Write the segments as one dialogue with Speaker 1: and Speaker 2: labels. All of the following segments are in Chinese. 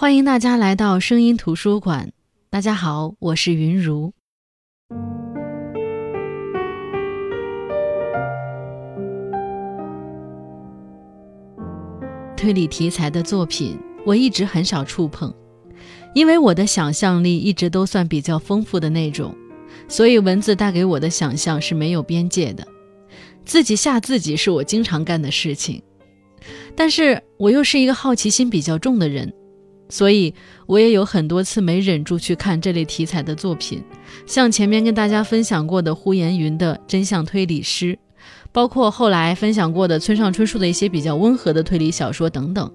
Speaker 1: 欢迎大家来到声音图书馆。大家好，我是云如。推理题材的作品，我一直很少触碰，因为我的想象力一直都算比较丰富的那种，所以文字带给我的想象是没有边界的。自己吓自己是我经常干的事情，但是我又是一个好奇心比较重的人。所以，我也有很多次没忍住去看这类题材的作品，像前面跟大家分享过的呼延云的《真相推理师》，包括后来分享过的村上春树的一些比较温和的推理小说等等。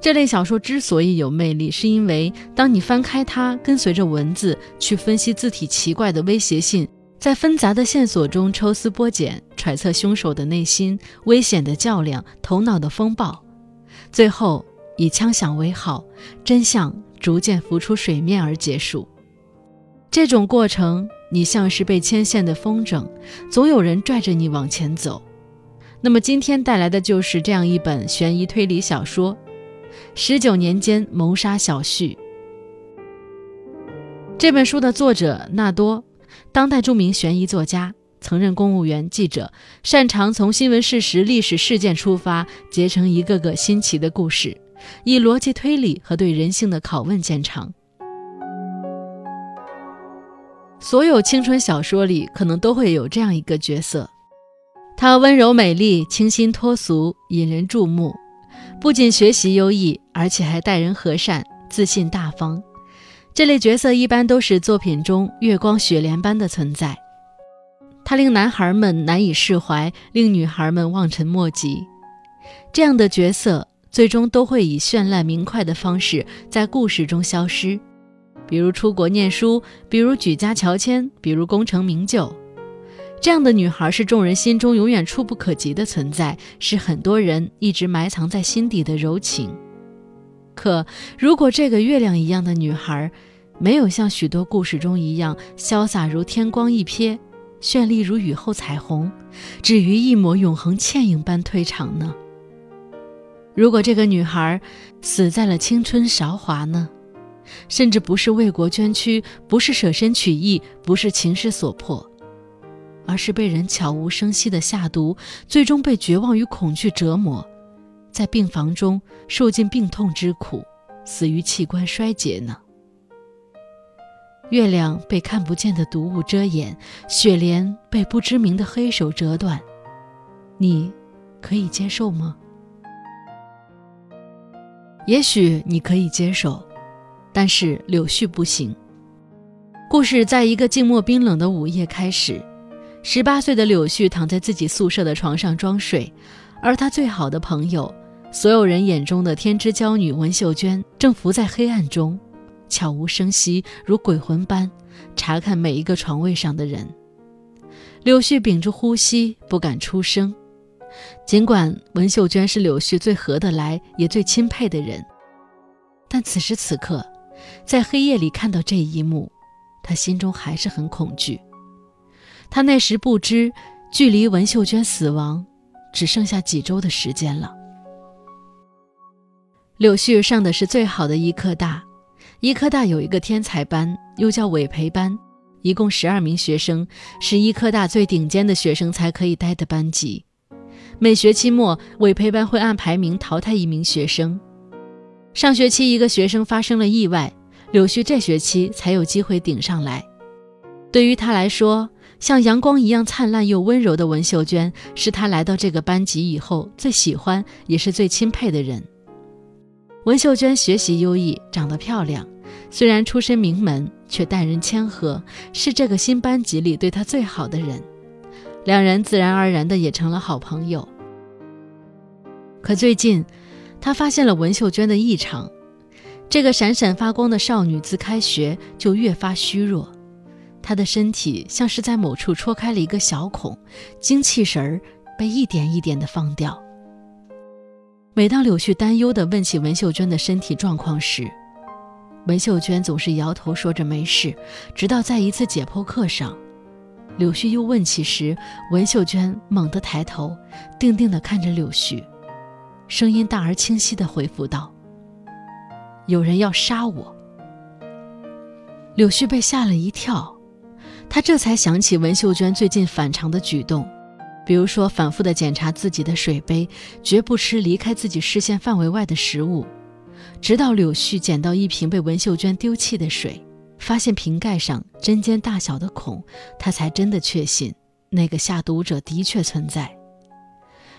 Speaker 1: 这类小说之所以有魅力，是因为当你翻开它，跟随着文字去分析字体奇怪的威胁性，在纷杂的线索中抽丝剥茧，揣测凶手的内心、危险的较量、头脑的风暴，最后。以枪响为号，真相逐渐浮出水面而结束。这种过程，你像是被牵线的风筝，总有人拽着你往前走。那么今天带来的就是这样一本悬疑推理小说《十九年间谋杀小旭》。这本书的作者纳多，当代著名悬疑作家，曾任公务员、记者，擅长从新闻事实、历史事件出发，结成一个个新奇的故事。以逻辑推理和对人性的拷问见长。所有青春小说里可能都会有这样一个角色，她温柔美丽、清新脱俗、引人注目，不仅学习优异，而且还待人和善、自信大方。这类角色一般都是作品中月光雪莲般的存在，她令男孩们难以释怀，令女孩们望尘莫及。这样的角色。最终都会以绚烂明快的方式在故事中消失，比如出国念书，比如举家乔迁，比如功成名就。这样的女孩是众人心中永远触不可及的存在，是很多人一直埋藏在心底的柔情。可如果这个月亮一样的女孩，没有像许多故事中一样潇洒如天光一瞥，绚丽如雨后彩虹，至于一抹永恒倩影般退场呢？如果这个女孩死在了青春韶华呢？甚至不是为国捐躯，不是舍身取义，不是情势所迫，而是被人悄无声息的下毒，最终被绝望与恐惧折磨，在病房中受尽病痛之苦，死于器官衰竭呢？月亮被看不见的毒物遮掩，雪莲被不知名的黑手折断，你可以接受吗？也许你可以接受，但是柳絮不行。故事在一个静默冰冷的午夜开始。十八岁的柳絮躺在自己宿舍的床上装睡，而他最好的朋友，所有人眼中的天之娇女文秀娟，正伏在黑暗中，悄无声息，如鬼魂般查看每一个床位上的人。柳絮屏住呼吸，不敢出声。尽管文秀娟是柳絮最合得来也最钦佩的人，但此时此刻，在黑夜里看到这一幕，他心中还是很恐惧。他那时不知，距离文秀娟死亡只剩下几周的时间了。柳絮上的是最好的医科大，医科大有一个天才班，又叫委培班，一共十二名学生，是医科大最顶尖的学生才可以待的班级。每学期末，委培班会按排名淘汰一名学生。上学期一个学生发生了意外，柳絮这学期才有机会顶上来。对于他来说，像阳光一样灿烂又温柔的文秀娟，是他来到这个班级以后最喜欢也是最钦佩的人。文秀娟学习优异，长得漂亮，虽然出身名门，却待人谦和，是这个新班级里对她最好的人。两人自然而然的也成了好朋友。可最近，他发现了文秀娟的异常。这个闪闪发光的少女自开学就越发虚弱，她的身体像是在某处戳开了一个小孔，精气神儿被一点一点的放掉。每当柳絮担忧地问起文秀娟的身体状况时，文秀娟总是摇头说着没事。直到在一次解剖课上。柳絮又问起时，文秀娟猛地抬头，定定地看着柳絮，声音大而清晰地回复道：“有人要杀我。柳絮被吓了一跳，他这才想起文秀娟最近反常的举动，比如说反复的检查自己的水杯，绝不吃离开自己视线范围外的食物。直到柳絮捡到一瓶被文秀娟丢弃的水，发现瓶盖上针尖大小的孔，他才真的确信那个下毒者的确存在。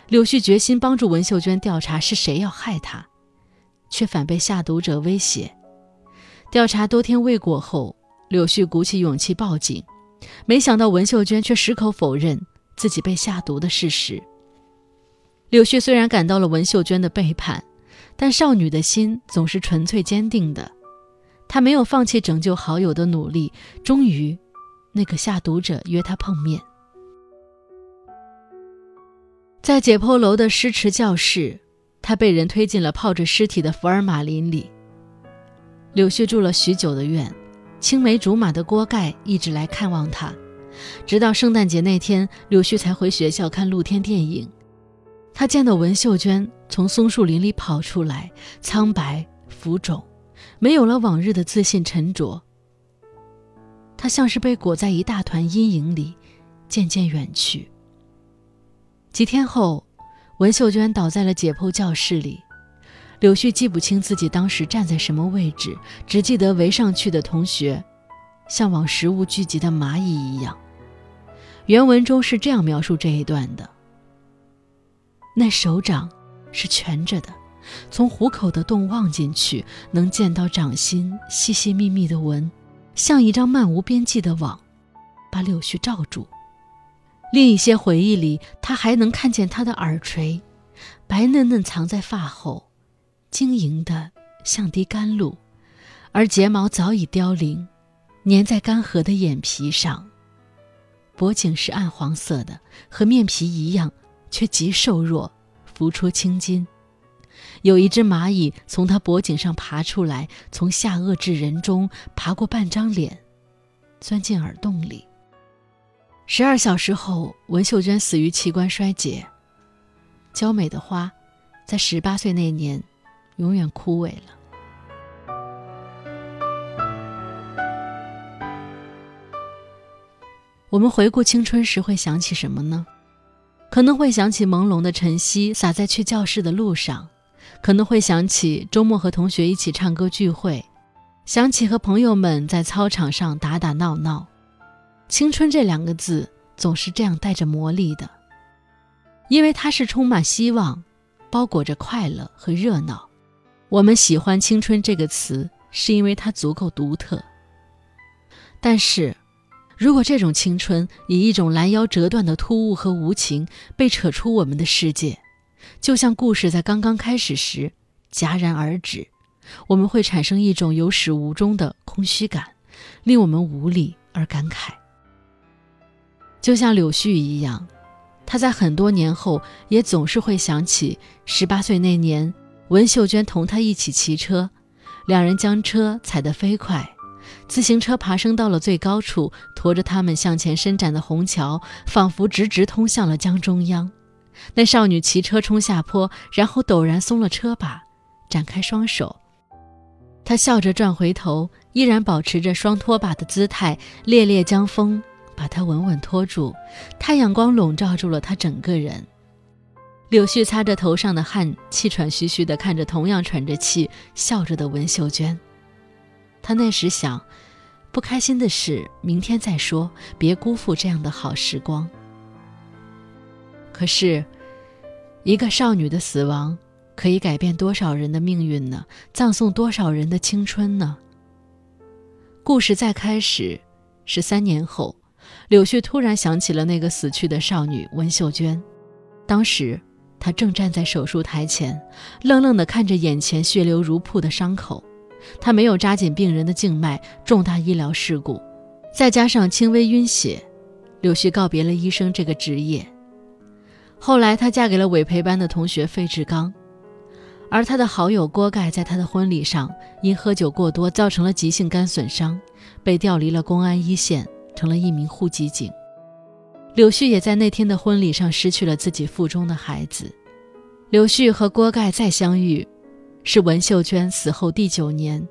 Speaker 1: 柳絮决心帮助文秀娟调查是谁要害她，却反被下毒者威胁。调查多天未果后，柳絮鼓起勇气报警，没想到文秀娟却矢口否认自己被下毒的事实。柳絮虽然感到了文秀娟的背叛，但少女的心总是纯粹坚定的，他没有放弃拯救好友的努力。终于，那个下毒者约他碰面。在解剖楼的尸池教室，他被人推进了泡着尸体的福尔马林里。柳絮住了许久的院，青梅竹马的锅盖一直来看望他，直到圣诞节那天，柳絮才回学校看露天电影。他见到文秀娟从松树林里跑出来，苍白浮肿，没有了往日的自信沉着。他像是被裹在一大团阴影里，渐渐远去。几天后，文秀娟倒在了解剖教室里。柳絮记不清自己当时站在什么位置，只记得围上去的同学，像往食物聚集的蚂蚁一样。原文中是这样描述这一段的：那手掌是蜷着的，从虎口的洞望进去，能见到掌心细细密密的纹，像一张漫无边际的网，把柳絮罩住。另一些回忆里，他还能看见他的耳垂，白嫩嫩藏在发后，晶莹的像滴甘露，而睫毛早已凋零，粘在干涸的眼皮上。脖颈是暗黄色的，和面皮一样，却极瘦弱，浮出青筋。有一只蚂蚁从他脖颈上爬出来，从下颚至人中爬过半张脸，钻进耳洞里。十二小时后，文秀娟死于器官衰竭。娇美的花，在十八岁那年，永远枯萎了。我们回顾青春时会想起什么呢？可能会想起朦胧的晨曦洒在去教室的路上，可能会想起周末和同学一起唱歌聚会，想起和朋友们在操场上打打闹闹。青春这两个字总是这样带着魔力的，因为它是充满希望，包裹着快乐和热闹。我们喜欢“青春”这个词，是因为它足够独特。但是，如果这种青春以一种拦腰折断的突兀和无情被扯出我们的世界，就像故事在刚刚开始时戛然而止，我们会产生一种有始无终的空虚感，令我们无力而感慨。就像柳絮一样，他在很多年后也总是会想起十八岁那年，文秀娟同他一起骑车，两人将车踩得飞快，自行车爬升到了最高处，驮着他们向前伸展的虹桥，仿佛直直通向了江中央。那少女骑车冲下坡，然后陡然松了车把，展开双手，她笑着转回头，依然保持着双拖把的姿态，烈烈将风。把她稳稳拖住，太阳光笼罩住了她整个人。柳絮擦着头上的汗，气喘吁吁地看着同样喘着气、笑着的文秀娟。她那时想，不开心的事明天再说，别辜负这样的好时光。可是，一个少女的死亡，可以改变多少人的命运呢？葬送多少人的青春呢？故事再开始，是三年后。柳絮突然想起了那个死去的少女温秀娟，当时她正站在手术台前，愣愣地看着眼前血流如瀑的伤口。她没有扎紧病人的静脉，重大医疗事故，再加上轻微晕血，柳絮告别了医生这个职业。后来，她嫁给了委培班的同学费志刚，而她的好友郭盖在她的婚礼上因喝酒过多造成了急性肝损伤，被调离了公安一线。成了一名户籍警，柳絮也在那天的婚礼上失去了自己腹中的孩子。柳絮和郭盖再相遇，是文秀娟死后第九年。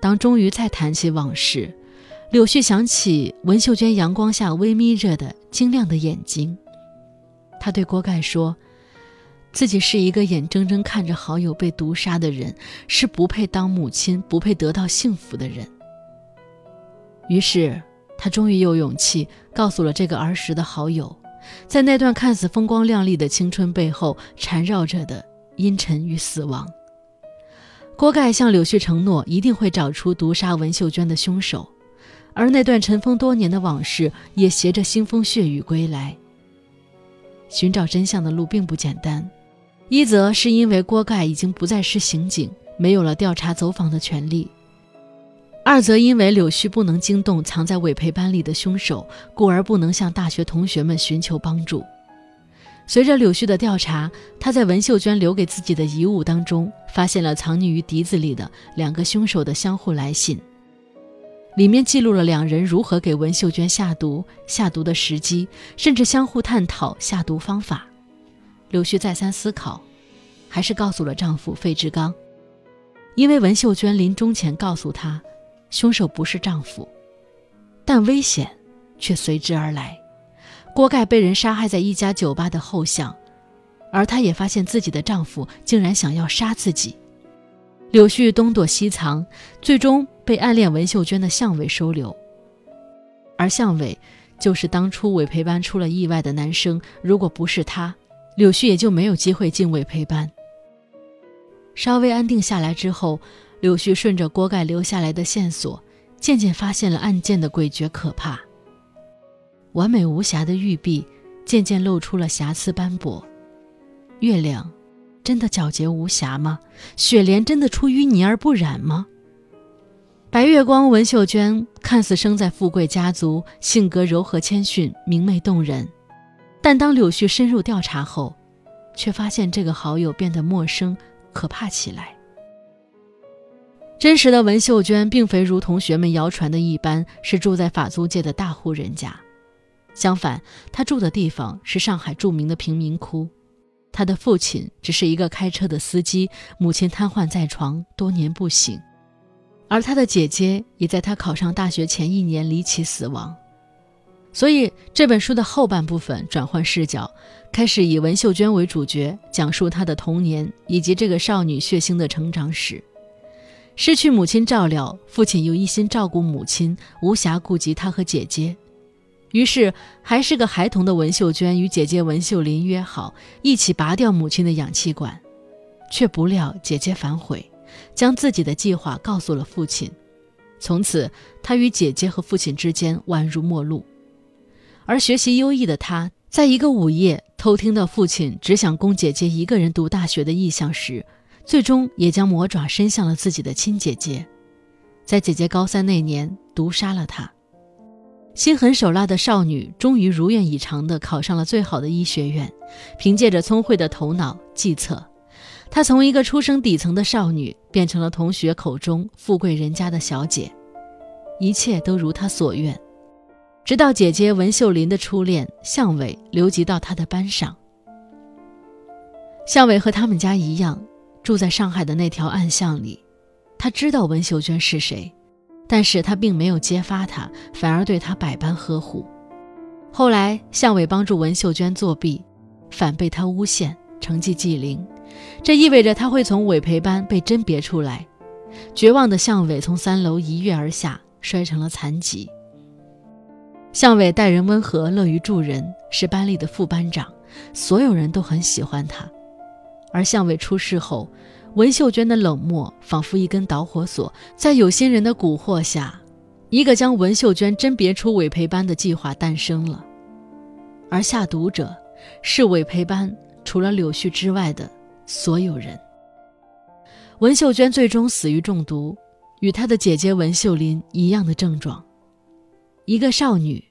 Speaker 1: 当终于再谈起往事，柳絮想起文秀娟阳光下微眯着的晶亮的眼睛。他对锅盖说：“自己是一个眼睁睁看着好友被毒杀的人，是不配当母亲、不配得到幸福的人。”于是，他终于有勇气告诉了这个儿时的好友，在那段看似风光亮丽的青春背后，缠绕着的阴沉与死亡。锅盖向柳絮承诺，一定会找出毒杀文秀娟的凶手，而那段尘封多年的往事也携着腥风血雨归来。寻找真相的路并不简单，一则是因为锅盖已经不再是刑警，没有了调查走访的权利；二则因为柳絮不能惊动藏在委培班里的凶手，故而不能向大学同学们寻求帮助。随着柳絮的调查，他在文秀娟留给自己的遗物当中，发现了藏匿于笛子里的两个凶手的相互来信，里面记录了两人如何给文秀娟下毒、下毒的时机，甚至相互探讨下毒方法。柳絮再三思考，还是告诉了丈夫费志刚，因为文秀娟临终前告诉他，凶手不是丈夫，但危险却随之而来。锅盖被人杀害在一家酒吧的后巷，而她也发现自己的丈夫竟然想要杀自己。柳絮东躲西藏，最终被暗恋文秀娟的向伟收留。而向伟就是当初委培班出了意外的男生，如果不是他，柳絮也就没有机会进委培班。稍微安定下来之后，柳絮顺着锅盖留下来的线索，渐渐发现了案件的诡谲可怕。完美无瑕的玉璧渐渐露出了瑕疵斑驳。月亮真的皎洁无瑕吗？雪莲真的出淤泥而不染吗？白月光文秀娟看似生在富贵家族，性格柔和谦逊，明媚动人。但当柳絮深入调查后，却发现这个好友变得陌生、可怕起来。真实的文秀娟并非如同学们谣传的一般，是住在法租界的大户人家。相反，她住的地方是上海著名的贫民窟。他的父亲只是一个开车的司机，母亲瘫痪在床，多年不醒。而他的姐姐也在他考上大学前一年离奇死亡。所以这本书的后半部分转换视角，开始以文秀娟为主角，讲述她的童年以及这个少女血腥的成长史。失去母亲照料，父亲又一心照顾母亲，无暇顾及她和姐姐。于是，还是个孩童的文秀娟与姐姐文秀林约好一起拔掉母亲的氧气管，却不料姐姐反悔，将自己的计划告诉了父亲。从此，她与姐姐和父亲之间宛如陌路。而学习优异的她，在一个午夜偷听到父亲只想供姐姐一个人读大学的意向时，最终也将魔爪伸向了自己的亲姐姐，在姐姐高三那年毒杀了她。心狠手辣的少女终于如愿以偿地考上了最好的医学院，凭借着聪慧的头脑计策，她从一个出生底层的少女变成了同学口中富贵人家的小姐，一切都如她所愿。直到姐姐文秀林的初恋向伟留级到她的班上，向伟和他们家一样，住在上海的那条暗巷里，他知道文秀娟是谁。但是他并没有揭发她，反而对她百般呵护。后来，向伟帮助文秀娟作弊，反被他诬陷，成绩记零，这意味着他会从委培班被甄别出来。绝望的向伟从三楼一跃而下，摔成了残疾。向伟待人温和，乐于助人，是班里的副班长，所有人都很喜欢他。而向伟出事后，文秀娟的冷漠仿佛一根导火索，在有心人的蛊惑下，一个将文秀娟甄别出委培班的计划诞生了。而下毒者是委培班除了柳絮之外的所有人。文秀娟最终死于中毒，与她的姐姐文秀林一样的症状。一个少女，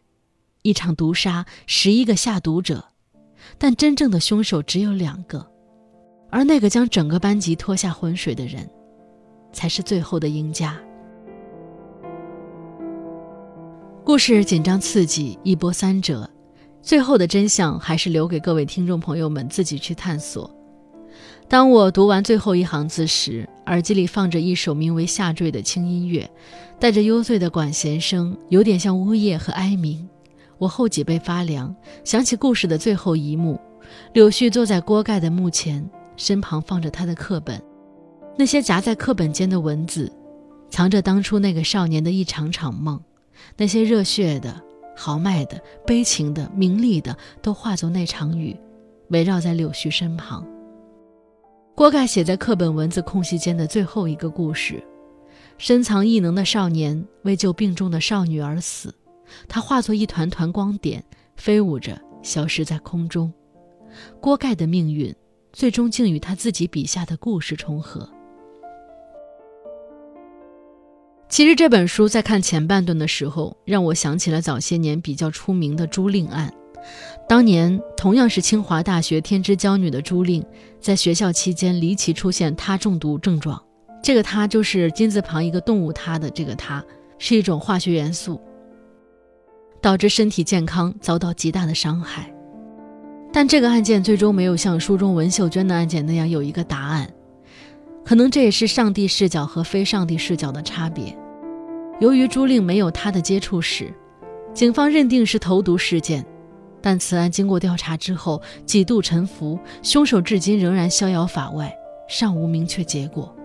Speaker 1: 一场毒杀，十一个下毒者，但真正的凶手只有两个。而那个将整个班级拖下浑水的人，才是最后的赢家。故事紧张刺激，一波三折，最后的真相还是留给各位听众朋友们自己去探索。当我读完最后一行字时，耳机里放着一首名为《下坠》的轻音乐，带着幽邃的管弦声，有点像呜咽和哀鸣。我后脊背发凉，想起故事的最后一幕：柳絮坐在锅盖的墓前，身旁放着他的课本，那些夹在课本间的文字，藏着当初那个少年的一场场梦，那些热血的、豪迈的、悲情的、名利的，都化作那场雨，围绕在柳絮身旁。锅盖写在课本文字空隙间的最后一个故事：深藏异能的少年为救病重的少女而死，他化作一团团光点，飞舞着消失在空中。锅盖的命运最终竟与他自己笔下的故事重合。其实这本书在看前半段的时候，让我想起了早些年比较出名的朱令案。当年同样是清华大学天之骄女的朱令，在学校期间离奇出现他中毒症状。这个“他”就是金字旁一个动物“他”的这个“他”，是一种化学元素，导致身体健康遭到极大的伤害。但这个案件最终没有像书中文秀娟的案件那样有一个答案，可能这也是上帝视角和非上帝视角的差别。由于朱令没有他的接触史，警方认定是投毒事件。但此案经过调查之后几度沉浮，凶手至今仍然逍遥法外，尚无明确结果。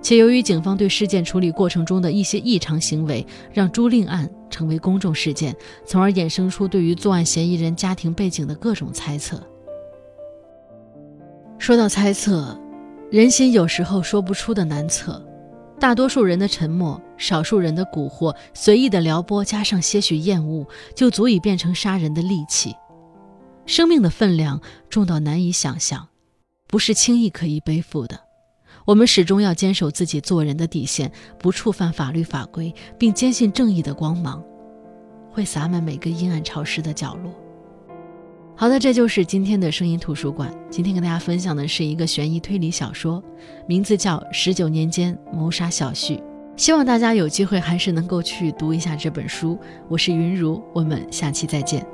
Speaker 1: 且由于警方对事件处理过程中的一些异常行为，让朱令案成为公众事件，从而衍生出对于作案嫌疑人家庭背景的各种猜测。说到猜测，人心有时候说不出的难测，大多数人的沉默，少数人的蛊惑，随意的撩拨，加上些许厌恶，就足以变成杀人的利器。生命的分量重到难以想象，不是轻易可以背负的。我们始终要坚守自己做人的底线，不触犯法律法规，并坚信正义的光芒会洒满每个阴暗潮湿的角落。好的，这就是今天的声音图书馆。今天跟大家分享的是一个悬疑推理小说，名字叫《十九年间谋杀小旭》。希望大家有机会还是能够去读一下这本书。我是云如，我们下期再见。